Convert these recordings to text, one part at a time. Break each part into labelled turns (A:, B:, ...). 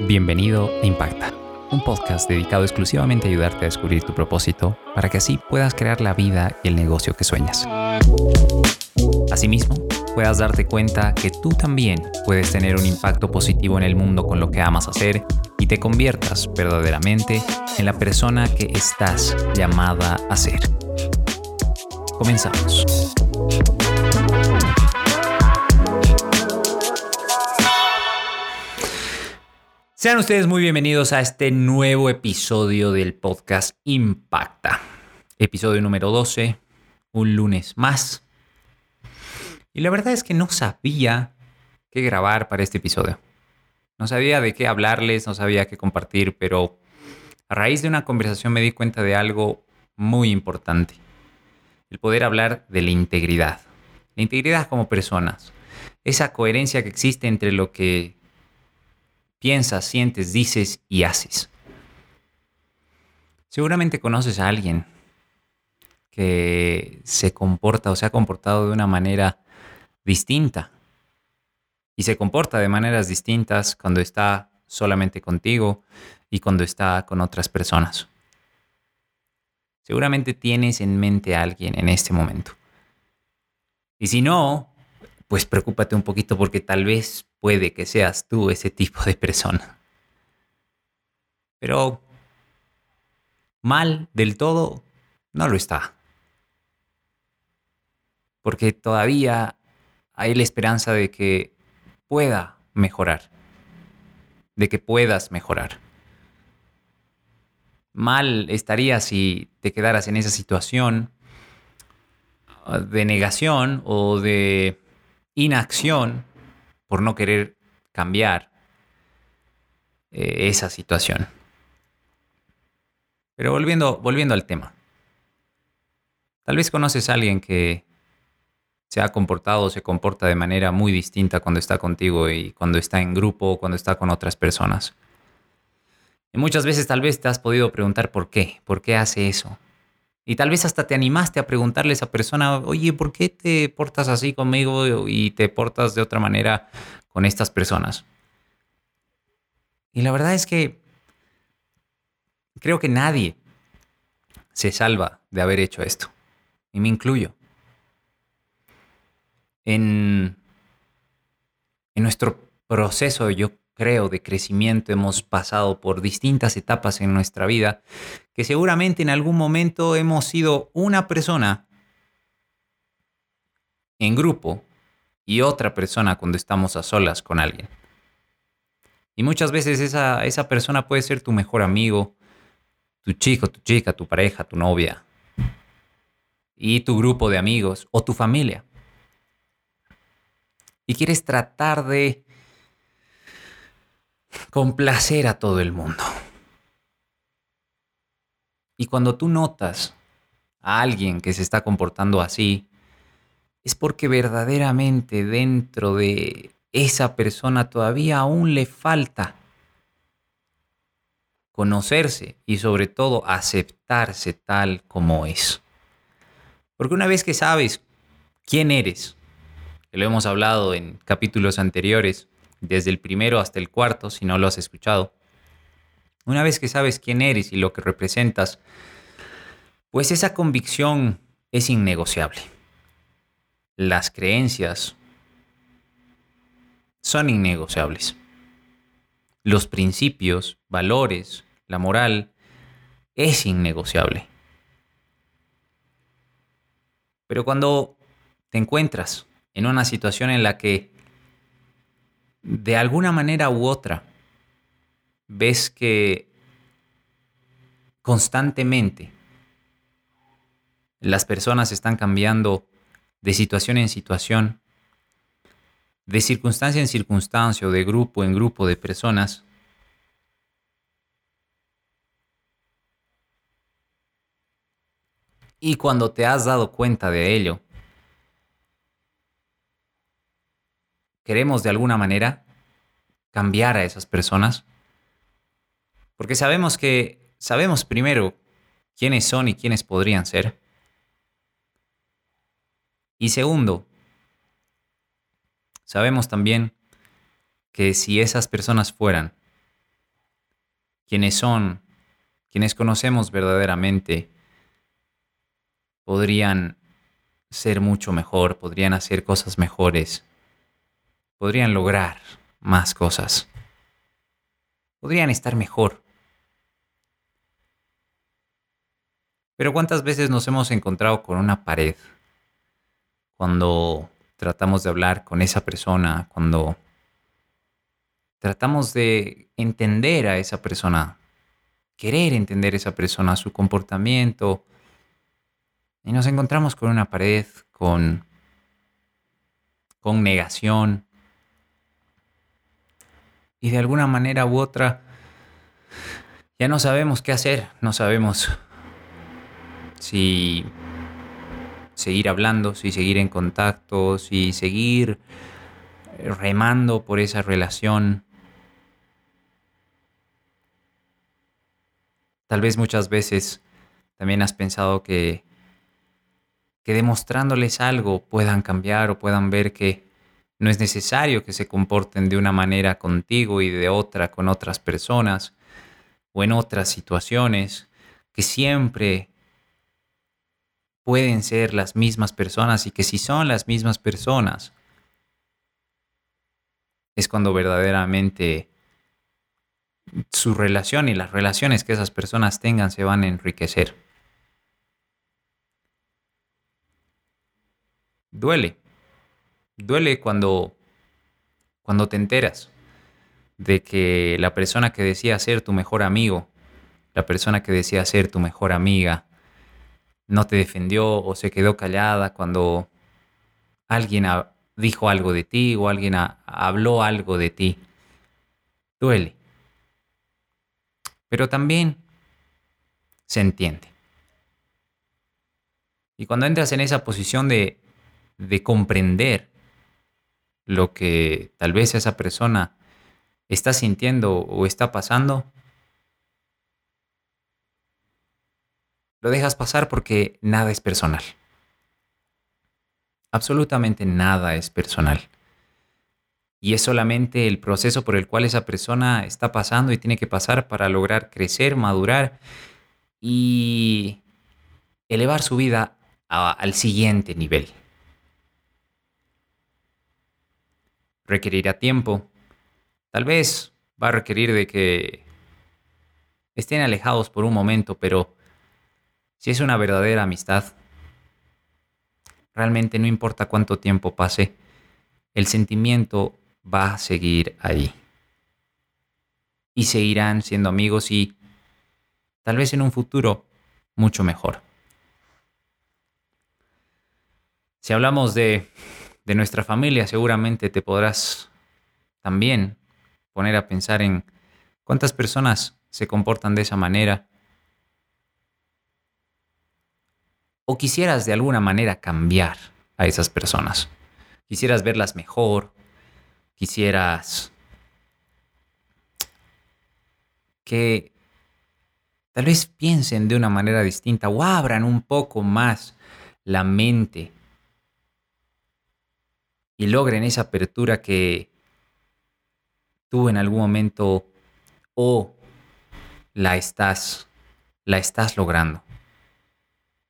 A: Bienvenido a Impacta, un podcast dedicado exclusivamente a ayudarte a descubrir tu propósito para que así puedas crear la vida y el negocio que sueñas. Asimismo, puedas darte cuenta que tú también puedes tener un impacto positivo en el mundo con lo que amas hacer y te conviertas verdaderamente en la persona que estás llamada a ser. Comenzamos. Sean ustedes muy bienvenidos a este nuevo episodio del podcast Impacta. Episodio número 12, un lunes más. Y la verdad es que no sabía qué grabar para este episodio. No sabía de qué hablarles, no sabía qué compartir, pero a raíz de una conversación me di cuenta de algo muy importante. El poder hablar de la integridad. La integridad como personas. Esa coherencia que existe entre lo que piensas, sientes, dices y haces. Seguramente conoces a alguien que se comporta o se ha comportado de una manera distinta. Y se comporta de maneras distintas cuando está solamente contigo y cuando está con otras personas. Seguramente tienes en mente a alguien en este momento. Y si no, pues preocúpate un poquito porque tal vez puede que seas tú ese tipo de persona. Pero mal del todo no lo está. Porque todavía hay la esperanza de que pueda mejorar. De que puedas mejorar. Mal estaría si te quedaras en esa situación de negación o de inacción por no querer cambiar eh, esa situación. Pero volviendo, volviendo al tema. Tal vez conoces a alguien que se ha comportado o se comporta de manera muy distinta cuando está contigo y cuando está en grupo o cuando está con otras personas. Y muchas veces tal vez te has podido preguntar por qué, por qué hace eso. Y tal vez hasta te animaste a preguntarle a esa persona, oye, ¿por qué te portas así conmigo y te portas de otra manera con estas personas? Y la verdad es que creo que nadie se salva de haber hecho esto. Y me incluyo. En, en nuestro proceso, yo creo, de crecimiento, hemos pasado por distintas etapas en nuestra vida, que seguramente en algún momento hemos sido una persona en grupo y otra persona cuando estamos a solas con alguien. Y muchas veces esa, esa persona puede ser tu mejor amigo, tu chico, tu chica, tu pareja, tu novia, y tu grupo de amigos o tu familia. Y quieres tratar de complacer a todo el mundo. Y cuando tú notas a alguien que se está comportando así, es porque verdaderamente dentro de esa persona todavía aún le falta conocerse y sobre todo aceptarse tal como es. Porque una vez que sabes quién eres, que lo hemos hablado en capítulos anteriores, desde el primero hasta el cuarto, si no lo has escuchado. Una vez que sabes quién eres y lo que representas, pues esa convicción es innegociable. Las creencias son innegociables. Los principios, valores, la moral, es innegociable. Pero cuando te encuentras en una situación en la que de alguna manera u otra, ves que constantemente las personas están cambiando de situación en situación, de circunstancia en circunstancia o de grupo en grupo de personas, y cuando te has dado cuenta de ello, queremos de alguna manera cambiar a esas personas. Porque sabemos que, sabemos primero quiénes son y quiénes podrían ser. Y segundo, sabemos también que si esas personas fueran quienes son, quienes conocemos verdaderamente, podrían ser mucho mejor, podrían hacer cosas mejores, podrían lograr más cosas, podrían estar mejor. Pero ¿cuántas veces nos hemos encontrado con una pared cuando tratamos de hablar con esa persona, cuando tratamos de entender a esa persona, querer entender a esa persona, su comportamiento, y nos encontramos con una pared, con, con negación, y de alguna manera u otra ya no sabemos qué hacer, no sabemos si seguir hablando, si seguir en contacto, si seguir remando por esa relación. Tal vez muchas veces también has pensado que, que demostrándoles algo puedan cambiar o puedan ver que no es necesario que se comporten de una manera contigo y de otra con otras personas o en otras situaciones, que siempre pueden ser las mismas personas y que si son las mismas personas, es cuando verdaderamente su relación y las relaciones que esas personas tengan se van a enriquecer. Duele. Duele cuando cuando te enteras de que la persona que decía ser tu mejor amigo, la persona que decía ser tu mejor amiga, no te defendió o se quedó callada cuando alguien dijo algo de ti o alguien habló algo de ti. Duele. Pero también se entiende. Y cuando entras en esa posición de, de comprender lo que tal vez esa persona está sintiendo o está pasando, Lo dejas pasar porque nada es personal. Absolutamente nada es personal. Y es solamente el proceso por el cual esa persona está pasando y tiene que pasar para lograr crecer, madurar y elevar su vida al siguiente nivel. Requerirá tiempo. Tal vez va a requerir de que estén alejados por un momento, pero si es una verdadera amistad, realmente no importa cuánto tiempo pase, el sentimiento va a seguir ahí. Y seguirán siendo amigos y tal vez en un futuro mucho mejor. Si hablamos de, de nuestra familia, seguramente te podrás también poner a pensar en cuántas personas se comportan de esa manera o quisieras de alguna manera cambiar a esas personas. Quisieras verlas mejor, quisieras que tal vez piensen de una manera distinta o abran un poco más la mente y logren esa apertura que tú en algún momento o la estás la estás logrando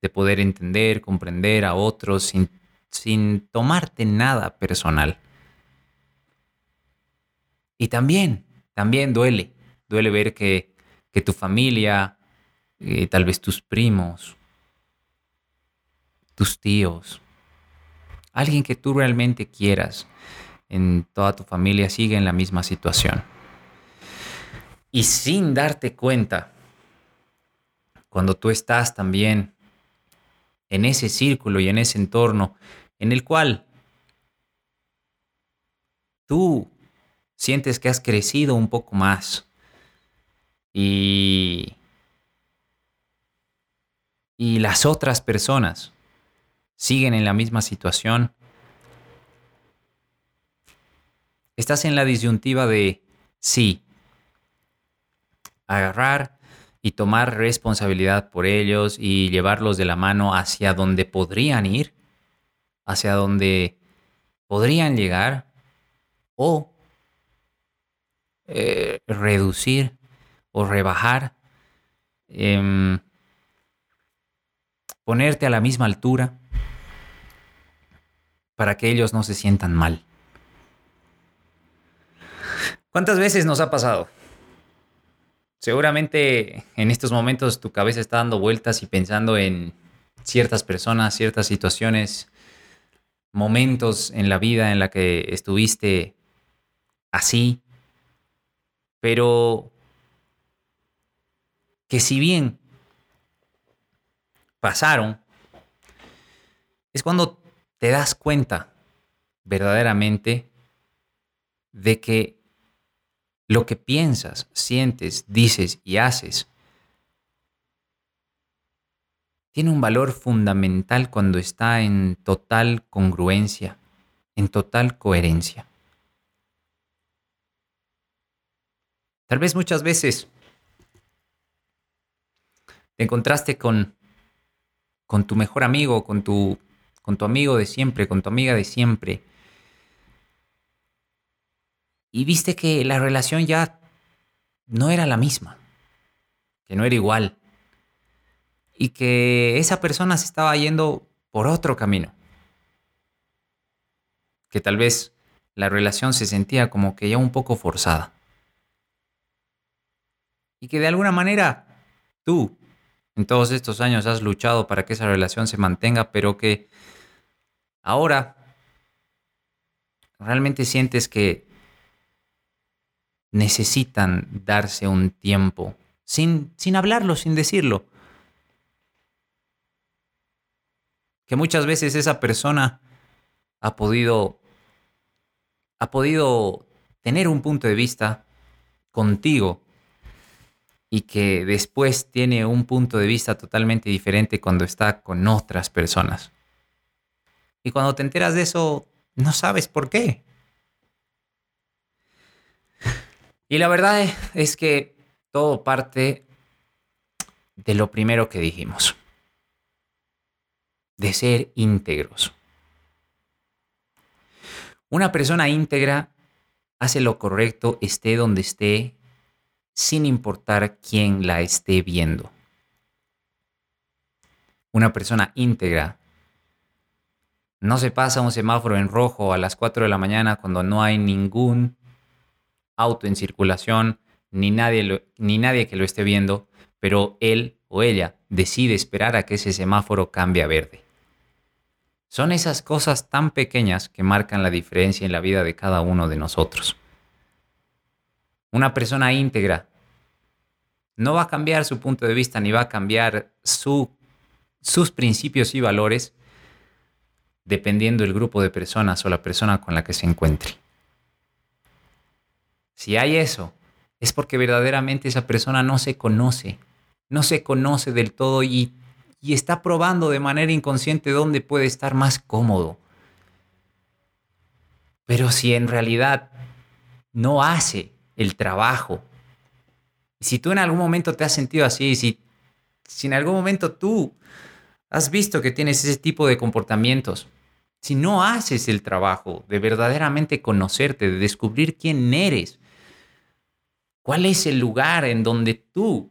A: de poder entender, comprender a otros sin, sin tomarte nada personal. Y también, también duele, duele ver que, que tu familia, eh, tal vez tus primos, tus tíos, alguien que tú realmente quieras en toda tu familia sigue en la misma situación. Y sin darte cuenta, cuando tú estás también en ese círculo y en ese entorno en el cual tú sientes que has crecido un poco más y, y las otras personas siguen en la misma situación, estás en la disyuntiva de sí, agarrar y tomar responsabilidad por ellos y llevarlos de la mano hacia donde podrían ir, hacia donde podrían llegar, o eh, reducir o rebajar, em, ponerte a la misma altura para que ellos no se sientan mal. ¿Cuántas veces nos ha pasado? Seguramente en estos momentos tu cabeza está dando vueltas y pensando en ciertas personas, ciertas situaciones, momentos en la vida en la que estuviste así, pero que si bien pasaron, es cuando te das cuenta verdaderamente de que lo que piensas, sientes, dices y haces tiene un valor fundamental cuando está en total congruencia, en total coherencia. Tal vez muchas veces te encontraste con, con tu mejor amigo, con tu, con tu amigo de siempre, con tu amiga de siempre, y viste que la relación ya no era la misma, que no era igual y que esa persona se estaba yendo por otro camino. Que tal vez la relación se sentía como que ya un poco forzada. Y que de alguna manera tú en todos estos años has luchado para que esa relación se mantenga, pero que ahora realmente sientes que necesitan darse un tiempo, sin, sin hablarlo, sin decirlo, que muchas veces esa persona ha podido, ha podido tener un punto de vista contigo y que después tiene un punto de vista totalmente diferente cuando está con otras personas. Y cuando te enteras de eso, no sabes por qué. Y la verdad es que todo parte de lo primero que dijimos de ser íntegros. Una persona íntegra hace lo correcto, esté donde esté, sin importar quién la esté viendo. Una persona íntegra no se pasa un semáforo en rojo a las 4 de la mañana cuando no hay ningún auto en circulación, ni nadie, ni nadie que lo esté viendo, pero él o ella decide esperar a que ese semáforo cambie a verde. Son esas cosas tan pequeñas que marcan la diferencia en la vida de cada uno de nosotros. Una persona íntegra no va a cambiar su punto de vista ni va a cambiar sus principios y valores dependiendo del grupo de personas o la persona con la que se encuentre. Si hay eso, es porque verdaderamente esa persona no se conoce, no se conoce del todo y y está probando de manera inconsciente dónde puede estar más cómodo. Pero si en realidad no hace el trabajo, si tú en algún momento te has sentido así, si, si en algún momento tú has visto que tienes ese tipo de comportamientos, si no haces el trabajo de verdaderamente conocerte, de descubrir quién eres, cuál es el lugar en donde tú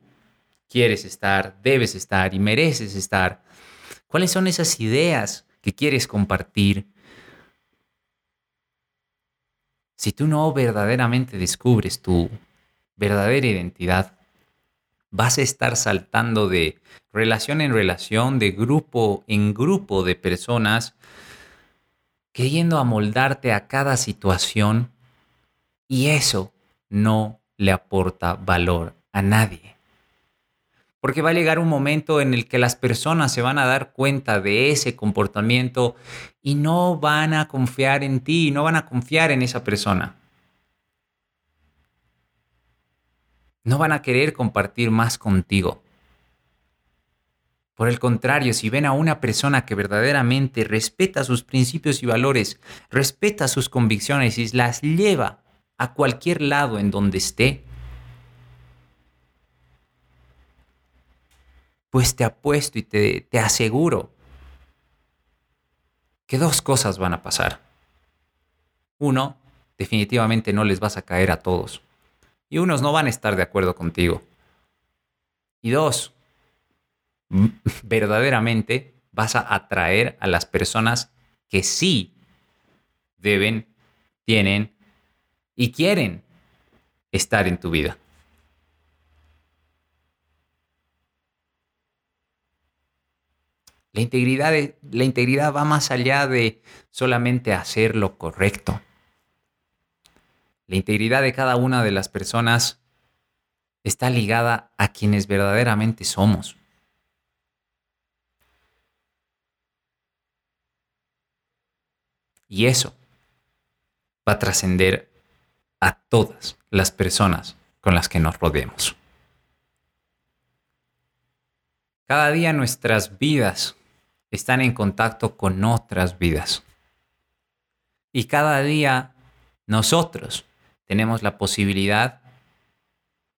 A: quieres estar, debes estar y mereces estar. ¿Cuáles son esas ideas que quieres compartir? Si tú no verdaderamente descubres tu verdadera identidad, vas a estar saltando de relación en relación, de grupo en grupo de personas, queriendo amoldarte a cada situación y eso no le aporta valor a nadie. Porque va a llegar un momento en el que las personas se van a dar cuenta de ese comportamiento y no van a confiar en ti, no van a confiar en esa persona. No van a querer compartir más contigo. Por el contrario, si ven a una persona que verdaderamente respeta sus principios y valores, respeta sus convicciones y las lleva a cualquier lado en donde esté, pues te apuesto y te, te aseguro que dos cosas van a pasar. Uno, definitivamente no les vas a caer a todos. Y unos no van a estar de acuerdo contigo. Y dos, verdaderamente vas a atraer a las personas que sí deben, tienen y quieren estar en tu vida. La integridad, la integridad va más allá de solamente hacer lo correcto. La integridad de cada una de las personas está ligada a quienes verdaderamente somos. Y eso va a trascender a todas las personas con las que nos rodeemos. Cada día nuestras vidas están en contacto con otras vidas. Y cada día nosotros tenemos la posibilidad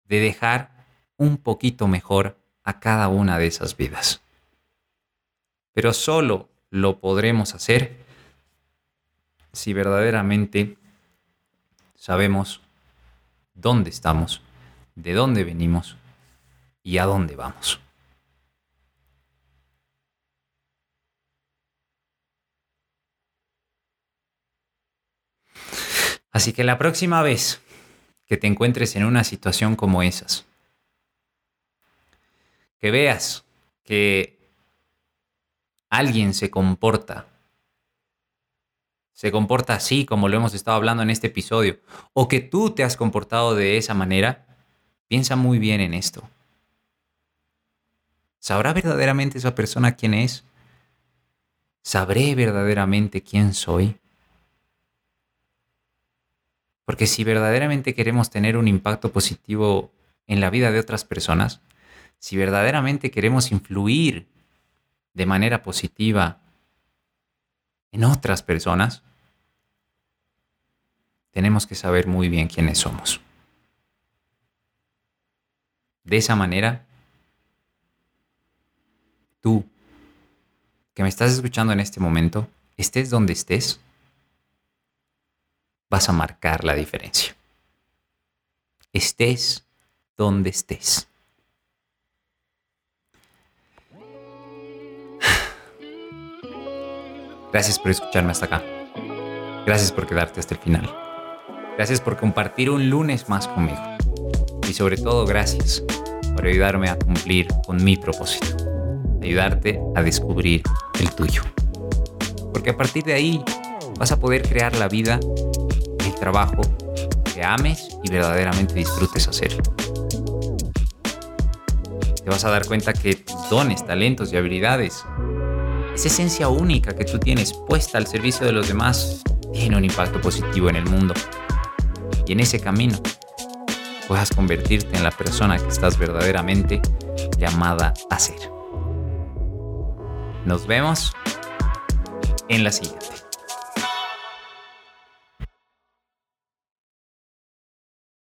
A: de dejar un poquito mejor a cada una de esas vidas. Pero solo lo podremos hacer si verdaderamente sabemos dónde estamos, de dónde venimos y a dónde vamos. Así que la próxima vez que te encuentres en una situación como esas, que veas que alguien se comporta se comporta así como lo hemos estado hablando en este episodio, o que tú te has comportado de esa manera, piensa muy bien en esto. ¿Sabrá verdaderamente esa persona quién es? ¿Sabré verdaderamente quién soy? Porque si verdaderamente queremos tener un impacto positivo en la vida de otras personas, si verdaderamente queremos influir de manera positiva en otras personas, tenemos que saber muy bien quiénes somos. De esa manera, tú, que me estás escuchando en este momento, estés donde estés, vas a marcar la diferencia. Estés donde estés. Gracias por escucharme hasta acá. Gracias por quedarte hasta el final. Gracias por compartir un lunes más conmigo. Y sobre todo, gracias por ayudarme a cumplir con mi propósito. Ayudarte a descubrir el tuyo. Porque a partir de ahí vas a poder crear la vida, el trabajo que ames y verdaderamente disfrutes hacer. Te vas a dar cuenta que tus dones, talentos y habilidades esa esencia única que tú tienes puesta al servicio de los demás tiene un impacto positivo en el mundo. Y en ese camino puedas convertirte en la persona que estás verdaderamente llamada a ser. Nos vemos en la siguiente.